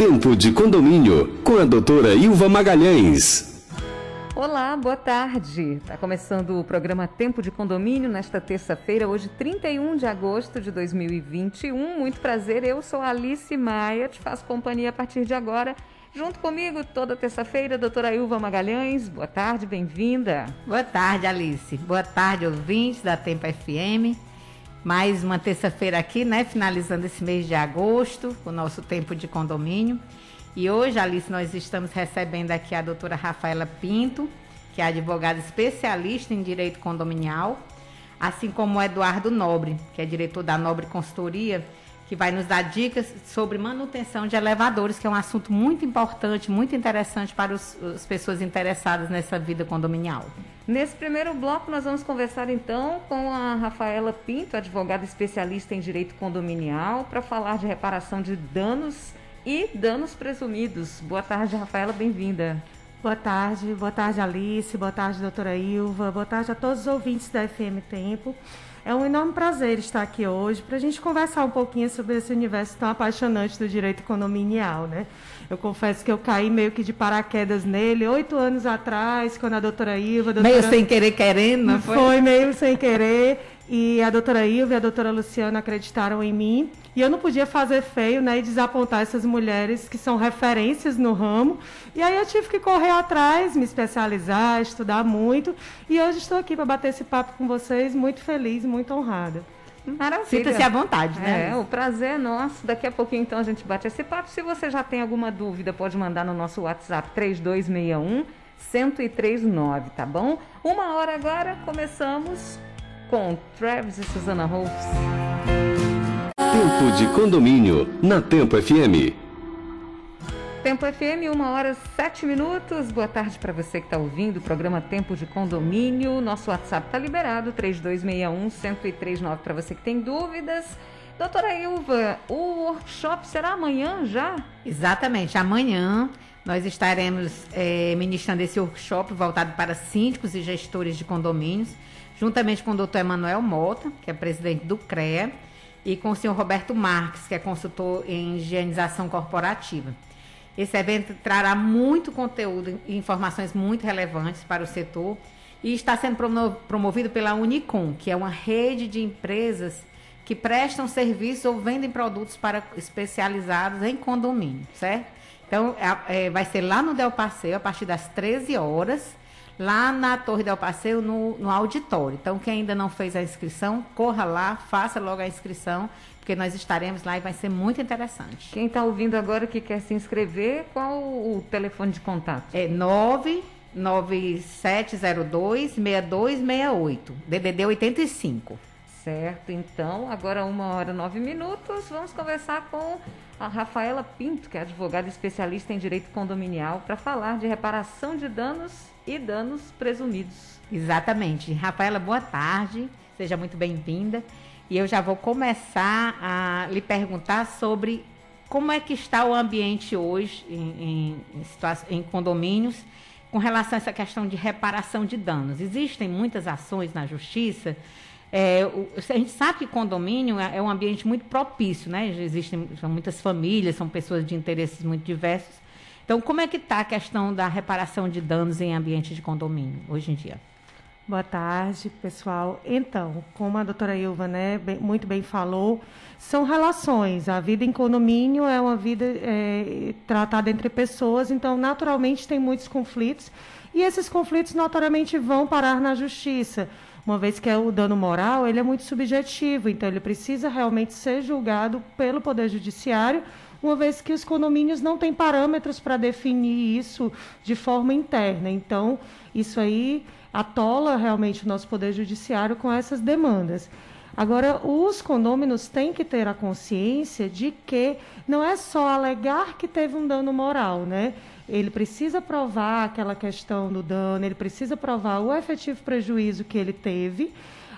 Tempo de condomínio com a doutora Ilva Magalhães. Olá, boa tarde. Está começando o programa Tempo de Condomínio nesta terça-feira, hoje 31 de agosto de 2021. Muito prazer, eu sou Alice Maia, te faço companhia a partir de agora. Junto comigo toda terça-feira, doutora Ilva Magalhães. Boa tarde, bem-vinda. Boa tarde, Alice. Boa tarde, ouvintes da Tempo FM. Mais uma terça-feira aqui, né? Finalizando esse mês de agosto, o nosso tempo de condomínio. E hoje, Alice, nós estamos recebendo aqui a doutora Rafaela Pinto, que é advogada especialista em direito condominial, assim como o Eduardo Nobre, que é diretor da Nobre Consultoria, que vai nos dar dicas sobre manutenção de elevadores, que é um assunto muito importante, muito interessante para os, as pessoas interessadas nessa vida condominial. Nesse primeiro bloco, nós vamos conversar então com a Rafaela Pinto, advogada especialista em direito condominial, para falar de reparação de danos e danos presumidos. Boa tarde, Rafaela, bem-vinda. Boa tarde, boa tarde, Alice, boa tarde, doutora Ilva, boa tarde a todos os ouvintes da FM Tempo. É um enorme prazer estar aqui hoje para a gente conversar um pouquinho sobre esse universo tão apaixonante do direito condominial, né? Eu confesso que eu caí meio que de paraquedas nele oito anos atrás, quando a doutora Ilva... A doutora... Meio sem querer querendo, não foi? Foi meio sem querer. E a doutora Ilva e a doutora Luciana acreditaram em mim. E eu não podia fazer feio né, e desapontar essas mulheres que são referências no ramo. E aí eu tive que correr atrás, me especializar, estudar muito. E hoje estou aqui para bater esse papo com vocês, muito feliz, muito honrada. Maravilha. Sinta-se à vontade, né? É, o prazer é nosso. Daqui a pouquinho, então, a gente bate esse papo. Se você já tem alguma dúvida, pode mandar no nosso WhatsApp 3261 1039, tá bom? Uma hora agora, começamos com Travis e Susana Rolfs. Tempo de condomínio na Tempo FM. Tempo FM, uma hora sete minutos. Boa tarde para você que está ouvindo o programa Tempo de Condomínio. Nosso WhatsApp está liberado, 3261-1039 para você que tem dúvidas. Doutora Ilva, o workshop será amanhã já? Exatamente, amanhã nós estaremos é, ministrando esse workshop voltado para síndicos e gestores de condomínios juntamente com o doutor Emanuel Mota, que é presidente do CREA, e com o senhor Roberto Marques, que é consultor em higienização corporativa. Esse evento trará muito conteúdo e informações muito relevantes para o setor e está sendo promovido pela Unicom, que é uma rede de empresas que prestam serviços ou vendem produtos para especializados em condomínio, certo? Então, é, é vai ser lá no Del Passeio, a partir das 13 horas, lá na Torre del Passeio, no, no auditório. Então, quem ainda não fez a inscrição, corra lá, faça logo a inscrição, porque nós estaremos lá e vai ser muito interessante. Quem está ouvindo agora que quer se inscrever, qual o telefone de contato? É 99702 6268, DDD 85. Certo, então, agora uma hora nove minutos, vamos conversar com a Rafaela Pinto, que é advogada especialista em direito condominial, para falar de reparação de danos e danos presumidos. Exatamente. Rafaela, boa tarde. Seja muito bem-vinda. E eu já vou começar a lhe perguntar sobre como é que está o ambiente hoje em, em, em condomínios com relação a essa questão de reparação de danos. Existem muitas ações na justiça. É, a gente sabe que condomínio é, é um ambiente muito propício, né? Existem são muitas famílias, são pessoas de interesses muito diversos. Então, como é que está a questão da reparação de danos em ambiente de condomínio hoje em dia? Boa tarde, pessoal. Então, como a doutora Ilva né, bem, muito bem falou, são relações. A vida em condomínio é uma vida é, tratada entre pessoas, então, naturalmente, tem muitos conflitos. E esses conflitos, notoriamente, vão parar na justiça. Uma vez que é o dano moral, ele é muito subjetivo, então ele precisa realmente ser julgado pelo Poder Judiciário uma vez que os condomínios não têm parâmetros para definir isso de forma interna. Então, isso aí atola realmente o nosso Poder Judiciário com essas demandas. Agora, os condôminos têm que ter a consciência de que não é só alegar que teve um dano moral, né? Ele precisa provar aquela questão do dano, ele precisa provar o efetivo prejuízo que ele teve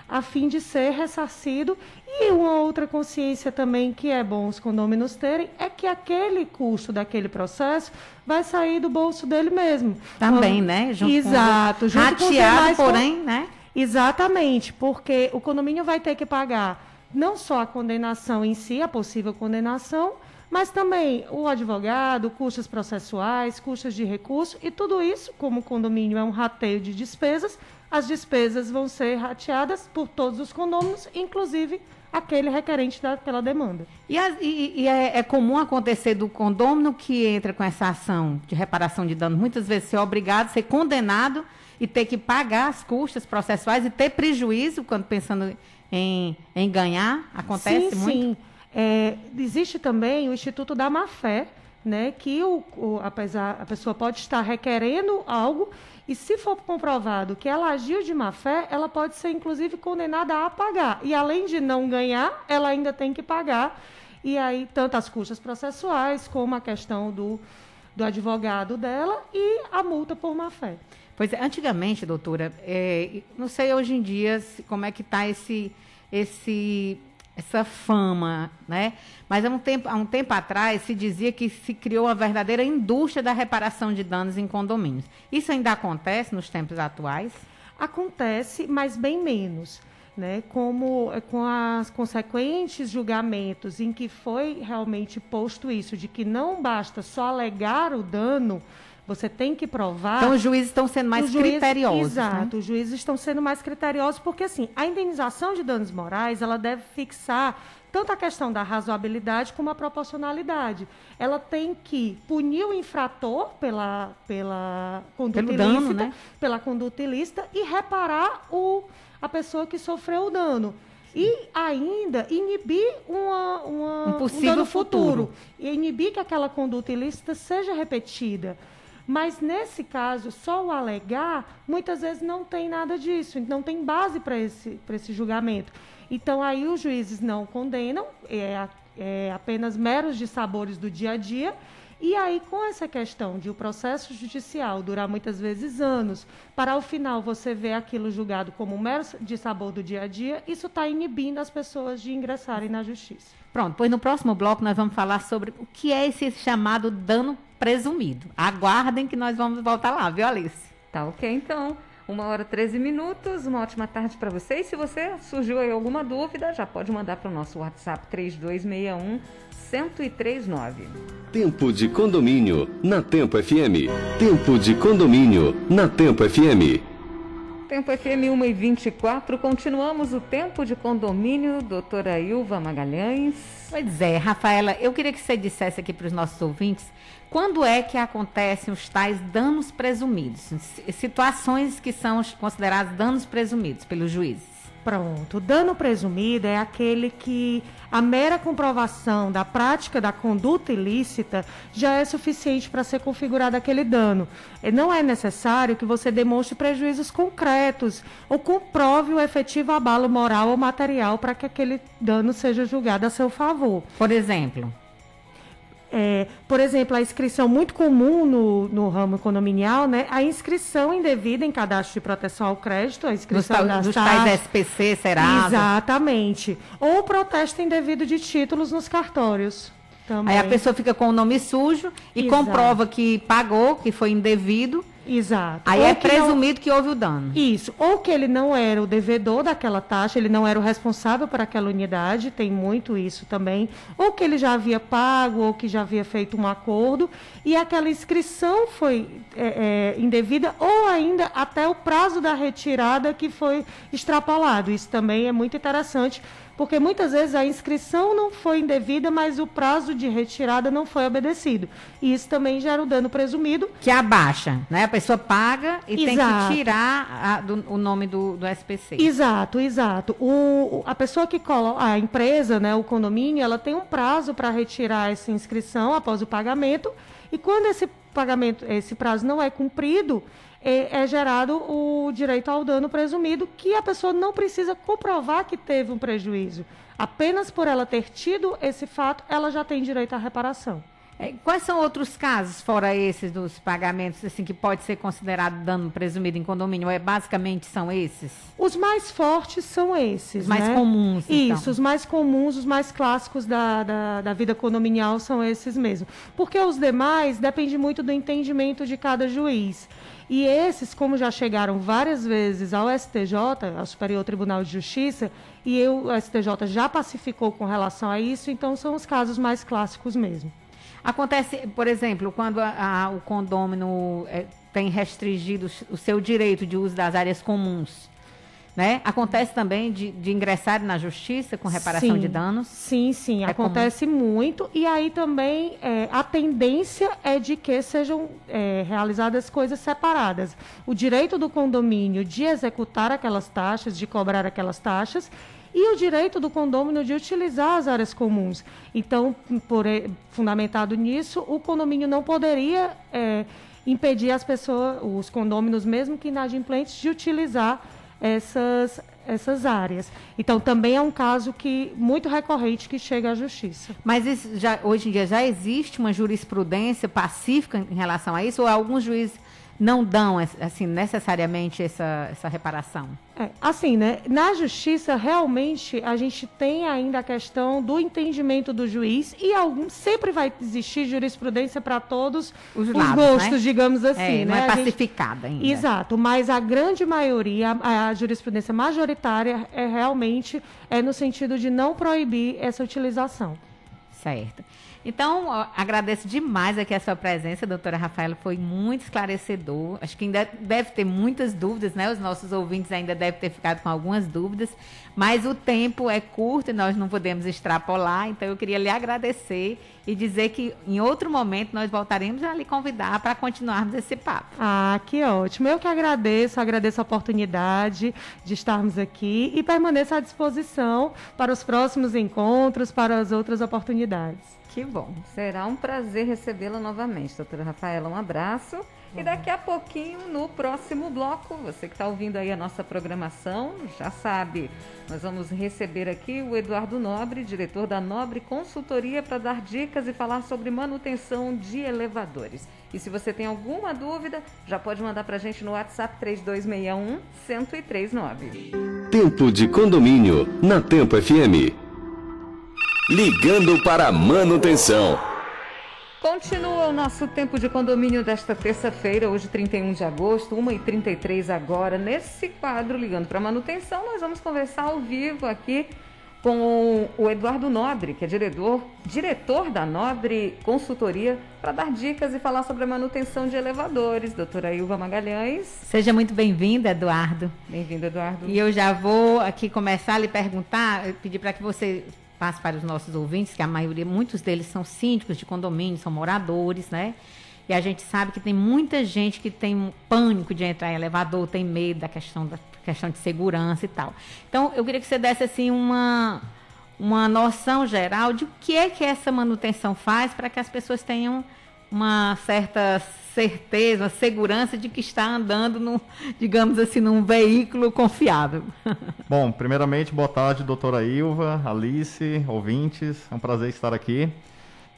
a fim de ser ressarcido. E uma outra consciência também que é bom os condôminos terem é que aquele custo daquele processo vai sair do bolso dele mesmo. Também, né? Junto Exato. Junto rateado, porém, com... né? Exatamente, porque o condomínio vai ter que pagar não só a condenação em si, a possível condenação, mas também o advogado, custos processuais, custos de recurso, e tudo isso, como o condomínio é um rateio de despesas, as despesas vão ser rateadas por todos os condôminos, inclusive aquele requerente daquela demanda. E, e, e é, é, comum acontecer do condômino que entra com essa ação de reparação de danos, muitas vezes ser obrigado, ser condenado e ter que pagar as custas processuais e ter prejuízo quando pensando em, em ganhar? Acontece sim, muito? Sim, é, existe também o Instituto da Má-Fé, né, que o, o, apesar, a pessoa pode estar requerendo algo e se for comprovado que ela agiu de má fé, ela pode ser inclusive condenada a pagar. E além de não ganhar, ela ainda tem que pagar. E aí, tanto as custas processuais, como a questão do, do advogado dela e a multa por má fé. Pois é, antigamente, doutora, é, não sei hoje em dia como é que está esse, esse essa fama, né? Mas há um, tempo, há um tempo atrás se dizia que se criou uma verdadeira indústria da reparação de danos em condomínios. Isso ainda acontece nos tempos atuais? Acontece, mas bem menos. Né, como é, com as consequentes julgamentos em que foi realmente posto isso, de que não basta só alegar o dano, você tem que provar. Então, os juízes estão sendo mais juízes, criteriosos. Né? Exato, né? os juízes estão sendo mais criteriosos, porque, assim, a indenização de danos morais, ela deve fixar tanto a questão da razoabilidade como a proporcionalidade. Ela tem que punir o infrator pela, pela conduta Pelo ilícita, dano, né? pela conduta ilícita e reparar o, a pessoa que sofreu o dano. E ainda inibir uma, uma, um possível um dano futuro. futuro. E inibir que aquela conduta ilícita seja repetida. Mas nesse caso, só o alegar, muitas vezes não tem nada disso, não tem base para esse, esse julgamento. Então aí os juízes não condenam, é, é apenas meros dissabores do dia a dia. E aí, com essa questão de o processo judicial durar muitas vezes anos, para ao final você ver aquilo julgado como um mero dissabor do dia a dia, isso está inibindo as pessoas de ingressarem na justiça. Pronto, pois no próximo bloco nós vamos falar sobre o que é esse chamado dano presumido. Aguardem que nós vamos voltar lá, viu, Alice? Tá ok, então. Uma hora 13 minutos, uma ótima tarde para vocês. Se você surgiu aí alguma dúvida, já pode mandar para o nosso WhatsApp 3261 1039. Tempo de condomínio na Tempo FM. Tempo de condomínio na Tempo FM. Tempo FM 1 e 24, continuamos o tempo de condomínio, doutora Ilva Magalhães. Pois é, Rafaela, eu queria que você dissesse aqui para os nossos ouvintes quando é que acontecem os tais danos presumidos? Situações que são consideradas danos presumidos pelos juízes. Pronto. O dano presumido é aquele que a mera comprovação da prática da conduta ilícita já é suficiente para ser configurado aquele dano. Não é necessário que você demonstre prejuízos concretos ou comprove o efetivo abalo moral ou material para que aquele dano seja julgado a seu favor. Por exemplo? É, por exemplo, a inscrição muito comum no, no ramo condominial, né? A inscrição indevida em cadastro de proteção ao crédito, a inscrição dos, dos tais SPC, será? Exatamente. Ou protesto indevido de títulos nos cartórios. Também. Aí a pessoa fica com o nome sujo e Exato. comprova que pagou, que foi indevido. Exato. Aí ou é que presumido não... que houve o dano. Isso. Ou que ele não era o devedor daquela taxa, ele não era o responsável por aquela unidade, tem muito isso também. Ou que ele já havia pago, ou que já havia feito um acordo, e aquela inscrição foi é, é, indevida, ou ainda até o prazo da retirada que foi extrapolado. Isso também é muito interessante porque muitas vezes a inscrição não foi indevida, mas o prazo de retirada não foi obedecido. E isso também gera o dano presumido. Que abaixa, né? A pessoa paga e exato. tem que tirar a, do, o nome do, do SPC. Exato, exato. O, a pessoa que coloca, a empresa, né, o condomínio, ela tem um prazo para retirar essa inscrição após o pagamento. E quando esse pagamento, esse prazo não é cumprido, é, é, gerado o direito ao dano presumido, que a pessoa não precisa comprovar que teve um prejuízo. Apenas por ela ter tido esse fato, ela já tem direito à reparação. É, quais são outros casos, fora esses dos pagamentos, assim, que pode ser considerado dano presumido em condomínio? É, basicamente são esses? Os mais fortes são esses. Os mais né? comuns. Então. Isso, os mais comuns, os mais clássicos da, da, da, vida condominial são esses mesmo. Porque os demais depende muito do entendimento de cada juiz. E esses, como já chegaram várias vezes ao STJ, ao Superior Tribunal de Justiça, e eu, o STJ já pacificou com relação a isso, então são os casos mais clássicos mesmo. Acontece, por exemplo, quando a, a, o condômino é, tem restringido o seu direito de uso das áreas comuns. Né? Acontece também de, de ingressar na justiça com reparação sim, de danos? Sim, sim, é acontece comum. muito. E aí também é, a tendência é de que sejam é, realizadas coisas separadas. O direito do condomínio de executar aquelas taxas, de cobrar aquelas taxas, e o direito do condômino de utilizar as áreas comuns. Então, por, fundamentado nisso, o condomínio não poderia é, impedir as pessoas, os condôminos, mesmo que inadimplentes, de utilizar essas, essas áreas. Então, também é um caso que muito recorrente que chega à justiça. Mas já, hoje em dia já existe uma jurisprudência pacífica em relação a isso? Ou alguns juízes não dão assim necessariamente essa, essa reparação? É, assim, né? Na justiça, realmente, a gente tem ainda a questão do entendimento do juiz e algum, sempre vai existir jurisprudência para todos os, os lados, gostos, né? digamos assim. É, né? Não é pacificada gente... ainda. Exato, mas a grande maioria, a, a jurisprudência majoritária é realmente é no sentido de não proibir essa utilização. Certo. Então, agradeço demais aqui a sua presença, doutora Rafaela, foi muito esclarecedor. Acho que ainda deve ter muitas dúvidas, né? Os nossos ouvintes ainda devem ter ficado com algumas dúvidas, mas o tempo é curto e nós não podemos extrapolar, então eu queria lhe agradecer e dizer que em outro momento nós voltaremos a lhe convidar para continuarmos esse papo. Ah, que ótimo. Eu que agradeço, agradeço a oportunidade de estarmos aqui e permaneço à disposição para os próximos encontros, para as outras oportunidades. Que bom. Será um prazer recebê-la novamente, doutora Rafaela. Um abraço. E daqui a pouquinho, no próximo bloco, você que está ouvindo aí a nossa programação, já sabe, nós vamos receber aqui o Eduardo Nobre, diretor da Nobre Consultoria, para dar dicas e falar sobre manutenção de elevadores. E se você tem alguma dúvida, já pode mandar para a gente no WhatsApp 3261 1039. Tempo de condomínio na Tempo FM. Ligando para manutenção. Continua o nosso tempo de condomínio desta terça-feira, hoje 31 de agosto, 1h33 agora. Nesse quadro, Ligando para a Manutenção, nós vamos conversar ao vivo aqui com o Eduardo Nobre, que é diretor, diretor da Nobre Consultoria, para dar dicas e falar sobre a manutenção de elevadores. Doutora Ilva Magalhães. Seja muito bem-vinda, Eduardo. Bem-vindo, Eduardo. E eu já vou aqui começar a lhe perguntar, pedir para que você para os nossos ouvintes, que a maioria, muitos deles são síndicos de condomínio, são moradores, né? E a gente sabe que tem muita gente que tem pânico de entrar em elevador, tem medo da questão da questão de segurança e tal. Então, eu queria que você desse assim uma uma noção geral de o que é que essa manutenção faz para que as pessoas tenham uma certa certeza, uma segurança de que está andando, no, digamos assim, num veículo confiável. Bom, primeiramente, boa tarde, doutora Ilva, Alice, ouvintes, é um prazer estar aqui.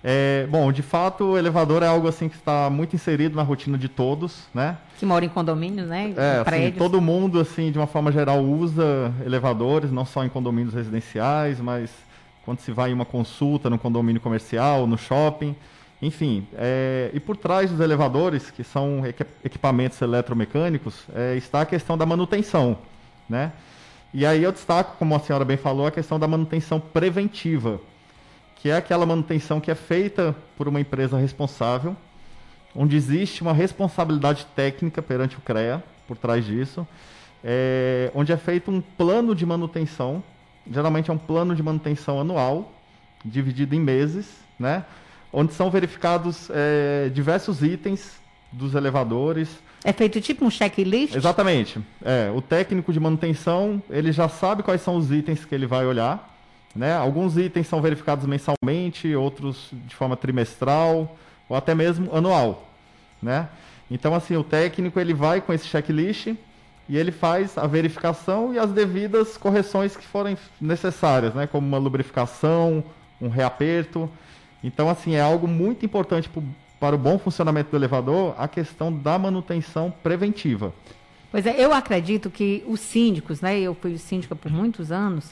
É, bom, de fato, o elevador é algo assim que está muito inserido na rotina de todos, né? Que mora em condomínios, né? É, assim, todo mundo, assim, de uma forma geral, usa elevadores, não só em condomínios residenciais, mas quando se vai em uma consulta no condomínio comercial, no shopping. Enfim, é, e por trás dos elevadores, que são equipamentos eletromecânicos, é, está a questão da manutenção, né? E aí eu destaco, como a senhora bem falou, a questão da manutenção preventiva, que é aquela manutenção que é feita por uma empresa responsável, onde existe uma responsabilidade técnica perante o CREA por trás disso, é, onde é feito um plano de manutenção, geralmente é um plano de manutenção anual, dividido em meses, né? Onde são verificados é, diversos itens dos elevadores. É feito tipo um checklist? Exatamente. É, o técnico de manutenção, ele já sabe quais são os itens que ele vai olhar. Né? Alguns itens são verificados mensalmente, outros de forma trimestral ou até mesmo anual. Né? Então, assim, o técnico ele vai com esse checklist e ele faz a verificação e as devidas correções que forem necessárias, né? como uma lubrificação, um reaperto. Então, assim, é algo muito importante pro, para o bom funcionamento do elevador a questão da manutenção preventiva. Pois é, eu acredito que os síndicos, né? Eu fui síndica por muitos anos,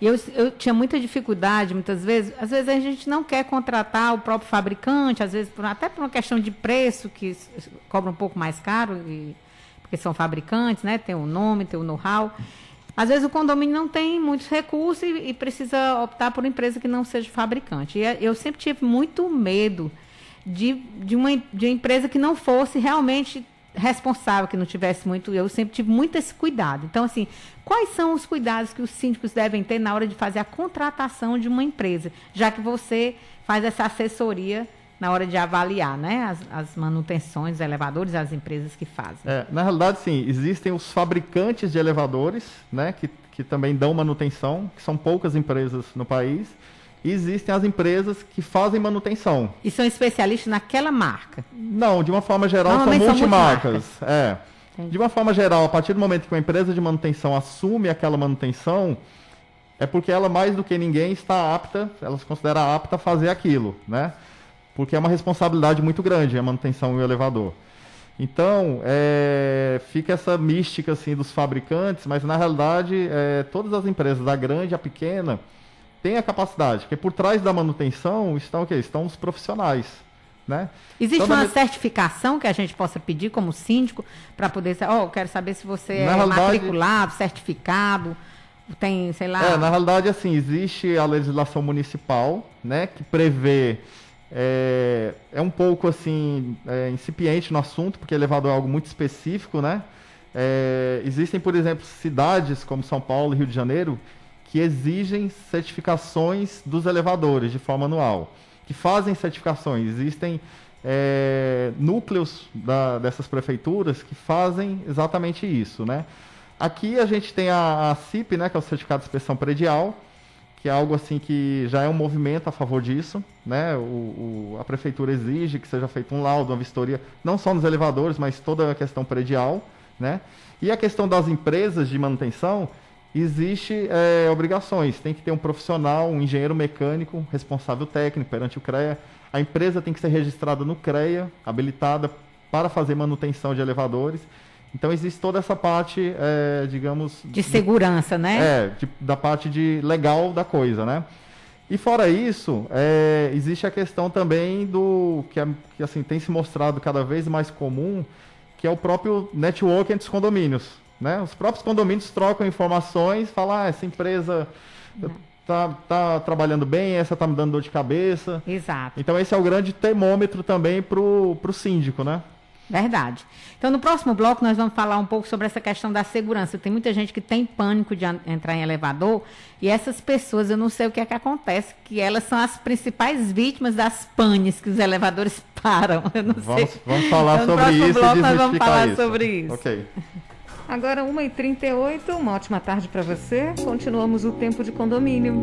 e eu, eu tinha muita dificuldade, muitas vezes, às vezes a gente não quer contratar o próprio fabricante, às vezes por, até por uma questão de preço, que cobra um pouco mais caro, e, porque são fabricantes, né? Tem o nome, tem o know-how. Às vezes o condomínio não tem muitos recursos e, e, precisa optar por uma empresa que não seja fabricante. E eu sempre tive muito medo de, de, uma, de uma empresa que não fosse realmente responsável, que não tivesse muito. Eu sempre tive muito esse cuidado. Então, assim, quais são os cuidados que os síndicos devem ter na hora de fazer a contratação de uma empresa, já que você faz essa assessoria na hora de avaliar né, as, as manutenções, os elevadores, as empresas que fazem. É, na realidade, sim, existem os fabricantes de elevadores, né, que, que também dão manutenção, que são poucas empresas no país. E existem as empresas que fazem manutenção. E são especialistas naquela marca? Não, de uma forma geral são multimarcas. São é. De uma forma geral, a partir do momento que uma empresa de manutenção assume aquela manutenção, é porque ela mais do que ninguém está apta, ela se considera apta a fazer aquilo, né? Porque é uma responsabilidade muito grande a manutenção e o elevador. Então, é, fica essa mística assim dos fabricantes, mas na realidade é, todas as empresas, da grande à pequena, têm a capacidade, porque por trás da manutenção estão o quê? Estão os profissionais. Né? Existe então, uma na... certificação que a gente possa pedir como síndico para poder ser, oh, eu quero saber se você na é realidade... matriculado, certificado, tem, sei lá. É, na realidade, assim, existe a legislação municipal, né, que prevê é, é um pouco assim é, incipiente no assunto, porque elevador é algo muito específico, né? É, existem, por exemplo, cidades como São Paulo e Rio de Janeiro que exigem certificações dos elevadores de forma anual, que fazem certificações. Existem é, núcleos da, dessas prefeituras que fazem exatamente isso, né? Aqui a gente tem a, a CIP, né, que é o Certificado de Inspeção Predial, que é algo assim que já é um movimento a favor disso, né? O, o, a prefeitura exige que seja feito um laudo, uma vistoria, não só nos elevadores, mas toda a questão predial, né? E a questão das empresas de manutenção, existe é, obrigações, tem que ter um profissional, um engenheiro mecânico, responsável técnico perante o CREA, a empresa tem que ser registrada no CREA, habilitada para fazer manutenção de elevadores, então existe toda essa parte, é, digamos. De segurança, de, né? É, de, da parte de legal da coisa, né? E fora isso, é, existe a questão também do que, é, que assim tem se mostrado cada vez mais comum, que é o próprio network entre os condomínios. Né? Os próprios condomínios trocam informações, falam, ah, essa empresa tá, tá trabalhando bem, essa tá me dando dor de cabeça. Exato. Então esse é o grande termômetro também para o síndico, né? Verdade. Então, no próximo bloco, nós vamos falar um pouco sobre essa questão da segurança. Tem muita gente que tem pânico de entrar em elevador e essas pessoas, eu não sei o que é que acontece, que elas são as principais vítimas das panes que os elevadores param. Eu não vamos, sei. Vamos falar então, sobre isso bloco, e nós vamos falar isso. sobre isso. Ok. Agora, 1h38, uma ótima tarde para você. Continuamos o Tempo de Condomínio.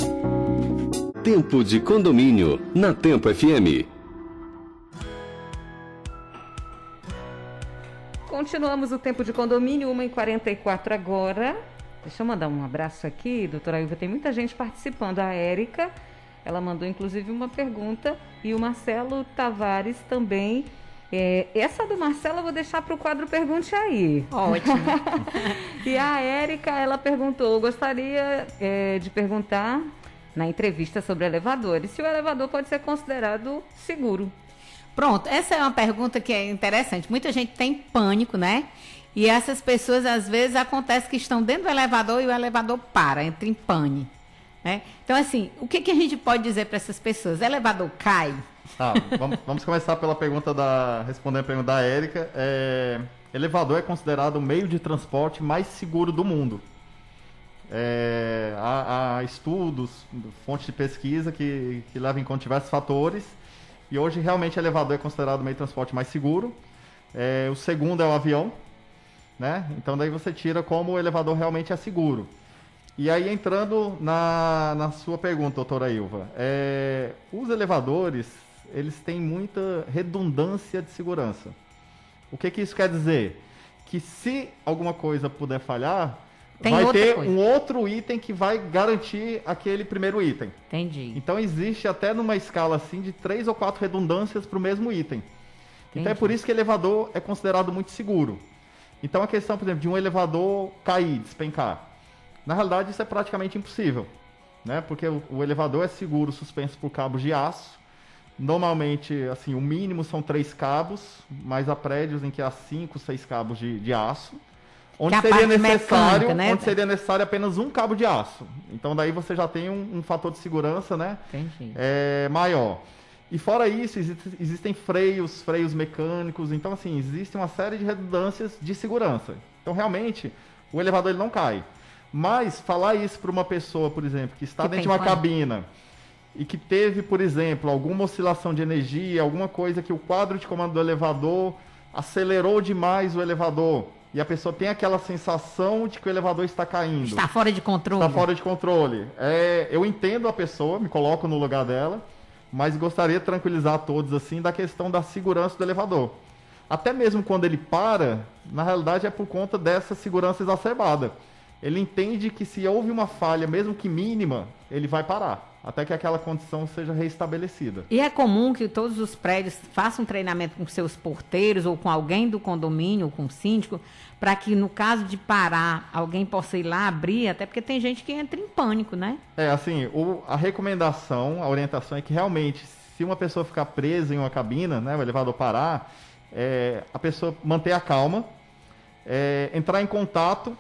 Tempo de Condomínio, na Tempo FM. Continuamos o tempo de condomínio, 1h44 agora. Deixa eu mandar um abraço aqui, doutora Ilva. Tem muita gente participando. A Érica, ela mandou inclusive uma pergunta. E o Marcelo Tavares também. É, essa do Marcelo eu vou deixar para o quadro Pergunte Aí. Ótimo. e a Érica, ela perguntou: gostaria é, de perguntar na entrevista sobre elevadores se o elevador pode ser considerado seguro. Pronto, essa é uma pergunta que é interessante. Muita gente tem pânico, né? E essas pessoas, às vezes, acontece que estão dentro do elevador e o elevador para, entra em pane. Né? Então, assim, o que, que a gente pode dizer para essas pessoas? Elevador cai? Tá, vamos, vamos, começar pela pergunta da. Respondendo a pergunta da Érica. É, elevador é considerado o meio de transporte mais seguro do mundo. É, há, há, estudos, fontes de pesquisa que, que levam em conta diversos fatores e hoje realmente o elevador é considerado o meio de transporte mais seguro. É, o segundo é o avião, né? Então daí você tira como o elevador realmente é seguro. E aí entrando na, na sua pergunta, doutora Ilva, é, os elevadores eles têm muita redundância de segurança. O que, que isso quer dizer? Que se alguma coisa puder falhar, Tem vai ter coisa. um outro item que vai garantir aquele primeiro item. Entendi. Então existe até numa escala assim de três ou quatro redundâncias para o mesmo item. Então é Entendi. por isso que elevador é considerado muito seguro. Então a questão, por exemplo, de um elevador cair, despencar. Na realidade isso é praticamente impossível, né? Porque o, o elevador é seguro suspenso por cabos de aço. Normalmente, assim, o mínimo são três cabos, mas há prédios em que há cinco, seis cabos de, de aço. Onde seria necessário, mecânica, né? onde seria necessário apenas um cabo de aço. Então daí você já tem um, um fator de segurança, né? Entendi. é, maior. E fora isso, existe- existem freios, freios mecânicos, então assim, existe uma série de redundâncias de segurança. Então realmente, o elevador ele não cai. Mas falar isso para uma pessoa, por exemplo, que está Que dentro de uma pane. cabina e que teve, por exemplo, alguma oscilação de energia, alguma coisa que o quadro de comando do elevador acelerou demais o elevador e a pessoa tem aquela sensação de que o elevador está caindo Está fora de controle. está fora de controle. É, eu entendo a pessoa, me coloco no lugar dela, mas gostaria de tranquilizar todos assim da questão da segurança do elevador. Até mesmo quando ele para, na realidade é por conta dessa segurança exacerbada. Ele entende que se houve uma falha, mesmo que mínima, ele vai parar, até que aquela condição seja restabelecida. E é comum que todos os prédios façam treinamento com seus porteiros ou com alguém do condomínio, ou com o síndico, para que no caso de parar, alguém possa ir lá abrir, até porque tem gente que entra em pânico, né? É, assim, o- a recomendação, a orientação é que realmente, se uma pessoa ficar presa em uma cabina, né, o elevador parar, é, a pessoa manter a calma, é, entrar em contato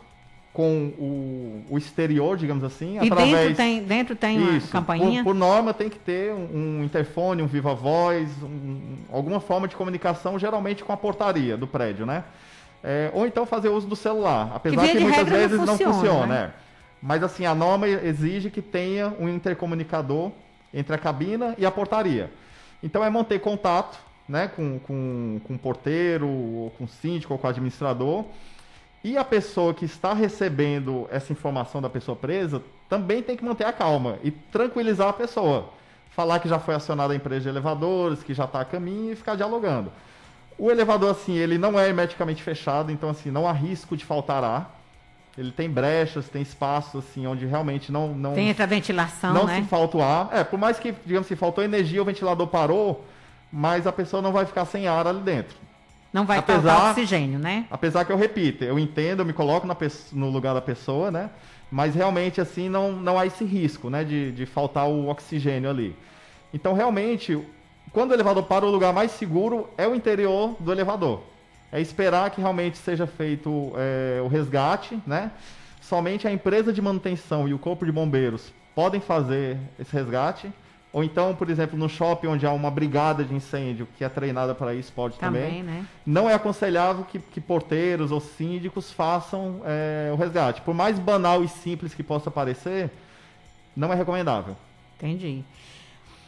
com o, o exterior, digamos assim, E através... dentro tem, dentro tem uma Isso, campainha? Por, por norma tem que ter um, um interfone, um viva voz, um- alguma forma de comunicação, geralmente com a portaria do prédio, né? É, ou então fazer uso do celular, apesar que, de muitas não vezes não funciona, funciona. né? é. Mas assim, a norma exige que tenha um intercomunicador entre a cabina e a portaria. Então é manter contato né, com, com, com o porteiro, ou com o síndico, ou com o administrador. E a pessoa que está recebendo essa informação da pessoa presa também tem que manter a calma e tranquilizar a pessoa. Falar que já foi acionada a empresa de elevadores, que já está a caminho e ficar dialogando. O elevador, assim, ele não é hermeticamente fechado, então, assim, não há risco de faltar ar. Ele tem brechas, tem espaços, assim, onde realmente não... não Tem essa ventilação, não né? se falta o ar. É, por mais que, digamos assim, faltou energia, o ventilador parou, mas a pessoa não vai ficar sem ar ali dentro. Não vai apesar- faltar oxigênio, né? Apesar que eu repito, eu entendo, eu me coloco na no lugar da pessoa, né? Mas realmente, assim, não, não há esse risco, né? De, de faltar o oxigênio ali. Então, realmente, quando o elevador para, o lugar mais seguro é o interior do elevador. É esperar que realmente seja feito é, o resgate, né? Somente a empresa de manutenção e o corpo de bombeiros podem fazer esse resgate. Ou então, por exemplo, no shopping onde há uma brigada de incêndio que é treinada para isso, pode também. Também, né? Não é aconselhável que, que porteiros ou síndicos façam é, o resgate. Por mais banal e simples que possa parecer, não é recomendável. Entendi.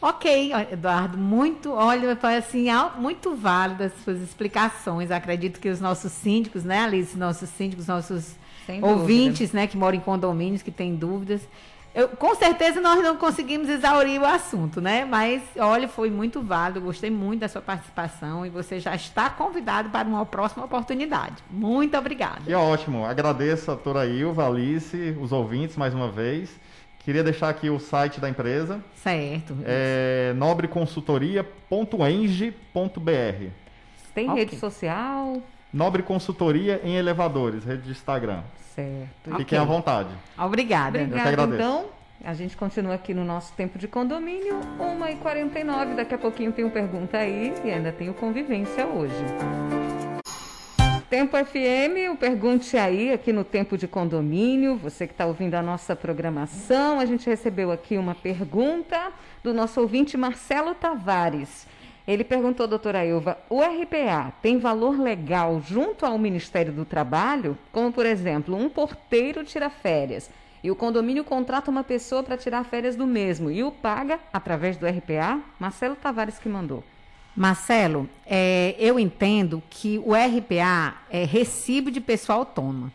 Ok, Eduardo, muito, olha, foi assim, muito válidas as suas explicações. Acredito que os nossos síndicos, né, Alice, nossos síndicos, nossos Sem ouvintes, né, que moram em condomínios, que têm dúvidas. Eu, com certeza nós não conseguimos exaurir o assunto, né? Mas, olha, foi muito válido, gostei muito da sua participação e você já está convidado para uma próxima oportunidade. Muito obrigada. E é ótimo. Agradeço a doutora Ilva, Alice, os ouvintes mais uma vez. Queria deixar aqui o site da empresa, Certo. é nobreconsultoria.eng.br. Tem Ok. rede social? Nobre Consultoria em Elevadores, rede de Instagram. Certo. Fiquem à vontade. Obrigada. que Obrigada, agradeço. então. A gente continua aqui no nosso tempo de condomínio, 1h49. Daqui a pouquinho tem o Pergunta aí e ainda tem o Convivência hoje. Tempo FM, o Pergunte aí, aqui no Tempo de Condomínio. Você que está ouvindo a nossa programação, a gente recebeu aqui uma pergunta do nosso ouvinte Marcelo Tavares. Ele perguntou, doutora Ilva, o RPA tem valor legal junto ao Ministério do Trabalho? Como, por exemplo, um porteiro tira férias e o condomínio contrata uma pessoa para tirar férias do mesmo e o paga através do RPA? Marcelo Tavares que mandou. Marcelo, é, eu entendo que o RPA é recibo de pessoa autônoma.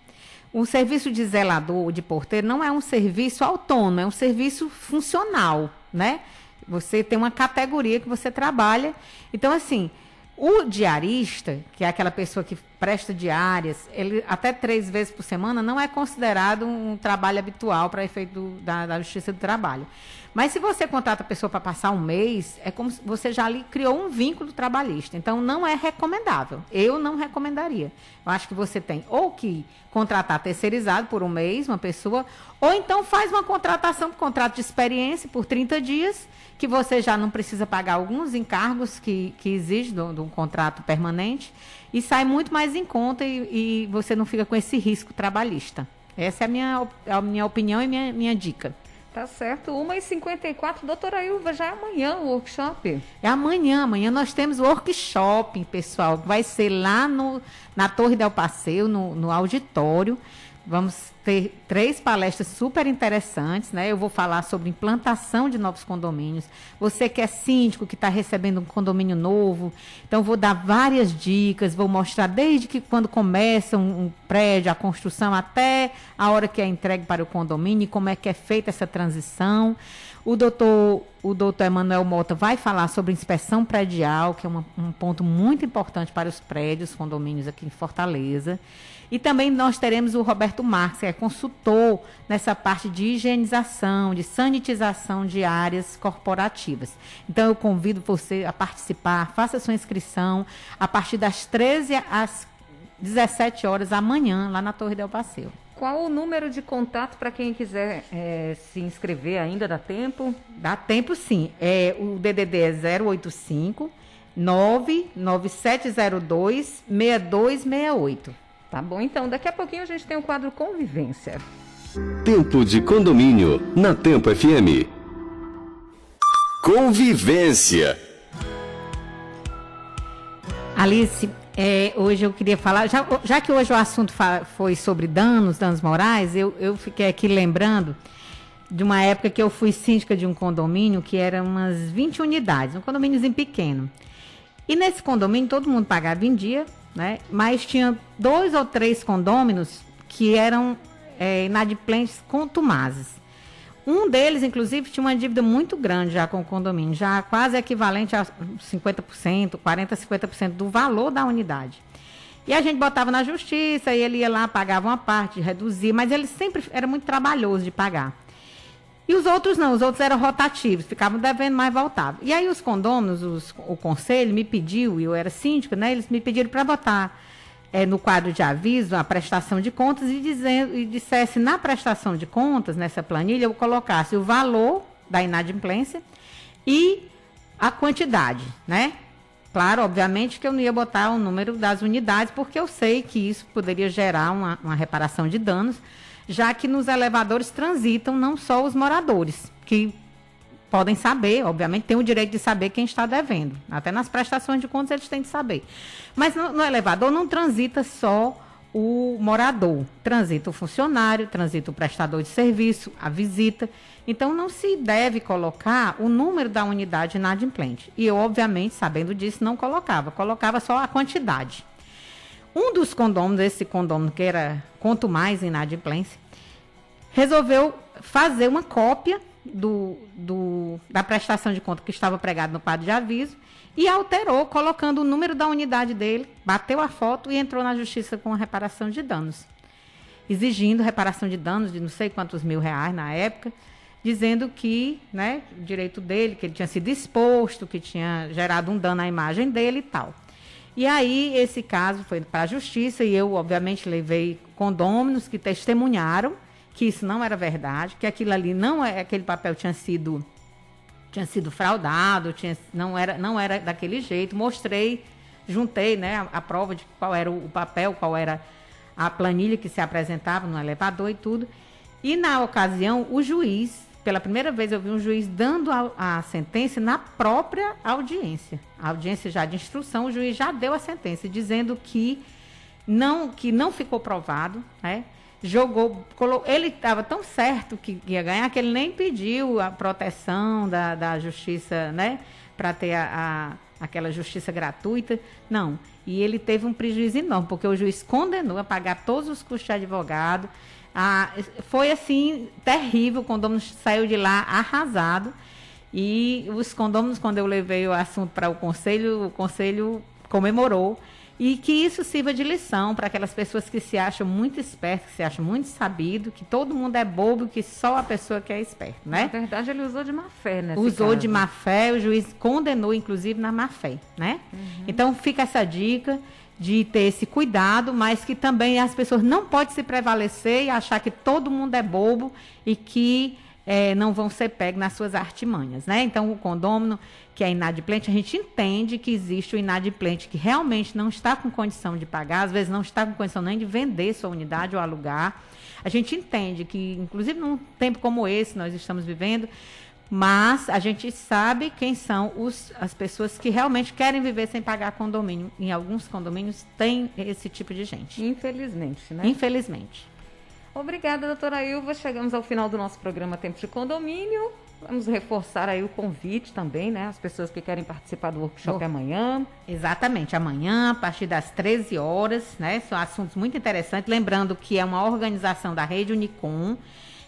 O serviço de zelador, de porteiro, não é um serviço autônomo, é um serviço funcional, né? Você tem uma categoria que você trabalha. Então, assim, o diarista, que é aquela pessoa que presta diárias, ele até três vezes por semana não é considerado um trabalho habitual para efeito do, da, da Justiça do Trabalho. Mas se você contrata a pessoa para passar um mês, é como se você já ali criou um vínculo trabalhista. Então não é recomendável. Eu não recomendaria. Eu acho que você tem ou que contratar terceirizado por um mês, uma pessoa, ou então faz uma contratação, um contrato de experiência por 30 dias, que você já não precisa pagar alguns encargos que, que exigem de um contrato permanente, e sai muito mais em conta e, e, você não fica com esse risco trabalhista. Essa é a minha, a minha opinião e minha, minha dica. Tá certo. 1h54, doutora Ilva, já é amanhã o workshop? É amanhã. Amanhã nós temos o workshop, pessoal, que vai ser lá no, na Torre del Passeio, no, no auditório. Vamos ter três palestras super interessantes, né? Eu vou falar sobre implantação de novos condomínios. Você que é síndico, que está recebendo um condomínio novo, então vou dar várias dicas, vou mostrar desde que quando começa um, um prédio, a construção, até a hora que é entregue para o condomínio, como é que é feita essa transição. O doutor, o doutor Emanuel Mota vai falar sobre inspeção predial, que é uma, um ponto muito importante para os prédios, condomínios aqui em Fortaleza. E também nós teremos o Roberto Marques, que é consultor nessa parte de higienização, de sanitização de áreas corporativas. Então eu convido você a participar, faça sua inscrição a partir das 13 às 17 horas amanhã, lá na Torre del Passeio. Qual o número de contato para quem quiser é, se inscrever ainda? Dá tempo? Dá tempo sim. É, o DDD é 085 99702 6268. Tá bom, então daqui a pouquinho a gente tem o quadro Convivência. Tempo de condomínio na Tempo FM. Convivência. Alice, é, hoje eu queria falar, já, já que hoje o assunto foi sobre danos, danos morais, eu, eu fiquei aqui lembrando de uma época que eu fui síndica de um condomínio que era umas 20 unidades, um condomíniozinho pequeno. E nesse condomínio todo mundo pagava em dia, né? Mas tinha dois ou três condôminos que eram é, inadimplentes contumazes. Um deles, inclusive, tinha uma dívida muito grande já com o condomínio, já quase equivalente a 50%, 40%, 50% do valor da unidade. E a gente botava na justiça, e ele ia lá, pagava uma parte, reduzia, mas ele sempre era muito trabalhoso de pagar. E os outros não, os outros eram rotativos, ficavam devendo, mas voltavam. E aí os condôminos, os, o conselho me pediu, e eu era síndico, né? Eles me pediram para votar é, no quadro de aviso a prestação de contas e, dizendo, e dissesse na prestação de contas, nessa planilha, eu colocasse o valor da inadimplência e a quantidade, né? Claro, obviamente que eu não ia botar o número das unidades, porque eu sei que isso poderia gerar uma, uma reparação de danos já que nos elevadores transitam não só os moradores, que podem saber, obviamente, têm o direito de saber quem está devendo. Até nas prestações de contas eles têm de saber. Mas no, no elevador não transita só o morador, transita o funcionário, transita o prestador de serviço, a visita. Então, não se deve colocar o número da unidade inadimplente. E eu, obviamente, sabendo disso, não colocava. Colocava só a quantidade. Um dos condôminos, esse condômino que era quanto mais inadimplência, resolveu fazer uma cópia do, do, da prestação de conta que estava pregado no quadro de aviso e alterou, colocando o número da unidade dele, bateu a foto e entrou na justiça com a reparação de danos. Exigindo reparação de danos de não sei quantos mil reais na época, dizendo que, né, o direito dele, que ele tinha sido exposto, que tinha gerado um dano à imagem dele e tal. E aí esse caso foi para a justiça e eu, obviamente, levei condôminos que testemunharam que isso não era verdade, que aquilo ali não é aquele papel tinha sido tinha sido fraudado, tinha, não era não era daquele jeito. Mostrei, juntei, né, a, a prova de qual era o, o papel, qual era a planilha que se apresentava no elevador e tudo. E na ocasião, o juiz pela primeira vez eu vi um juiz dando a, a, sentença na própria audiência. A audiência já de instrução, o juiz já deu a sentença, dizendo que não, que não ficou provado, né? Jogou, ele estava tão certo que ia ganhar que ele nem pediu a proteção da, da justiça, né? Para ter a, a, aquela justiça gratuita. Não. E ele teve um prejuízo enorme, porque o juiz condenou a pagar todos os custos de advogado, foi assim, terrível. O condômino saiu de lá arrasado. E os condôminos, quando eu levei o assunto para o conselho, o conselho comemorou e que isso sirva de lição para aquelas pessoas que se acham muito espertas, que se acham muito sabido, que todo mundo é bobo, que só a pessoa que é esperta, né? Na verdade, ele usou de má fé, né? Usou caso. de má fé, o juiz condenou, inclusive, na má fé, né? Uhum. Então, fica essa dica de ter esse cuidado, mas que também as pessoas não podem se prevalecer e achar que todo mundo é bobo e que é, não vão ser pegos nas suas artimanhas, né? Então, o condômino que é inadimplente, a gente entende que existe o inadimplente que realmente não está com condição de pagar, às vezes não está com condição nem de vender sua unidade ou alugar. A gente entende que, inclusive num tempo como esse nós estamos vivendo, mas a gente sabe quem são os, as pessoas que realmente querem viver sem pagar condomínio. Em alguns condomínios tem esse tipo de gente. Infelizmente, né? Infelizmente. Obrigada, doutora Ilva. Chegamos ao final do nosso programa Tempo de Condomínio. Vamos reforçar aí o convite também, né? As pessoas que querem participar do workshop oh. amanhã. Exatamente, amanhã, a partir das 13 horas, né? São assuntos muito interessantes. Lembrando que é uma organização da rede Unicom,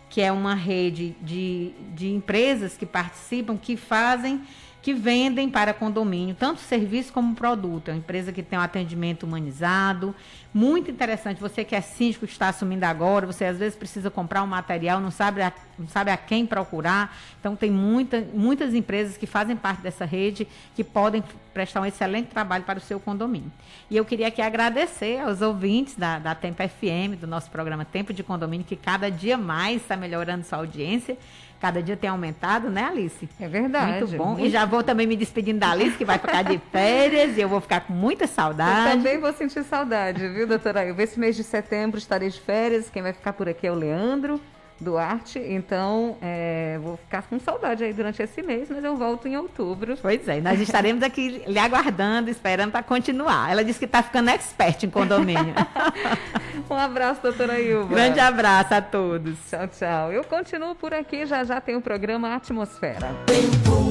que é uma rede de, de empresas que participam, que fazem que vendem para condomínio, tanto serviço como produto. É uma empresa que tem um atendimento humanizado, muito interessante. Você que é síndico que está assumindo agora, você às vezes precisa comprar um material, não sabe a, não sabe a quem procurar. Então, tem muita, muitas empresas que fazem parte dessa rede que podem prestar um excelente trabalho para o seu condomínio. E eu queria aqui agradecer aos ouvintes da, da Tempo FM, do nosso programa Tempo de Condomínio, que cada dia mais está melhorando sua audiência. Cada dia tem aumentado, né, Alice? É verdade. Muito bom. Muito... E já vou também me despedindo da Alice, que vai ficar de férias, e eu vou ficar com muita saudade. Eu também vou sentir saudade, viu, doutora? Eu esse mês de setembro estarei de férias. Quem vai ficar por aqui é o Leandro. Duarte, então é, vou ficar com saudade aí durante esse mês, mas eu volto em outubro. Pois é, nós estaremos aqui lhe aguardando, esperando para continuar. Ela disse que está ficando expert em condomínio. um abraço, doutora Ilva. Grande abraço a todos. Tchau, tchau. Eu continuo por aqui, já já tem o programa Atmosfera. Tempo